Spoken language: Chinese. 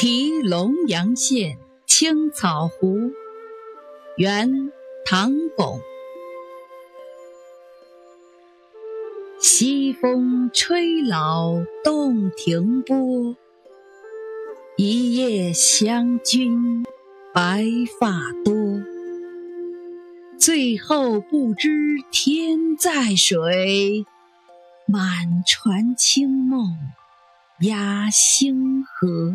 题龙阳县青草湖，元唐巩。西风吹老洞庭波，一夜湘君白发多。最后不知天在水，满船清梦压星河。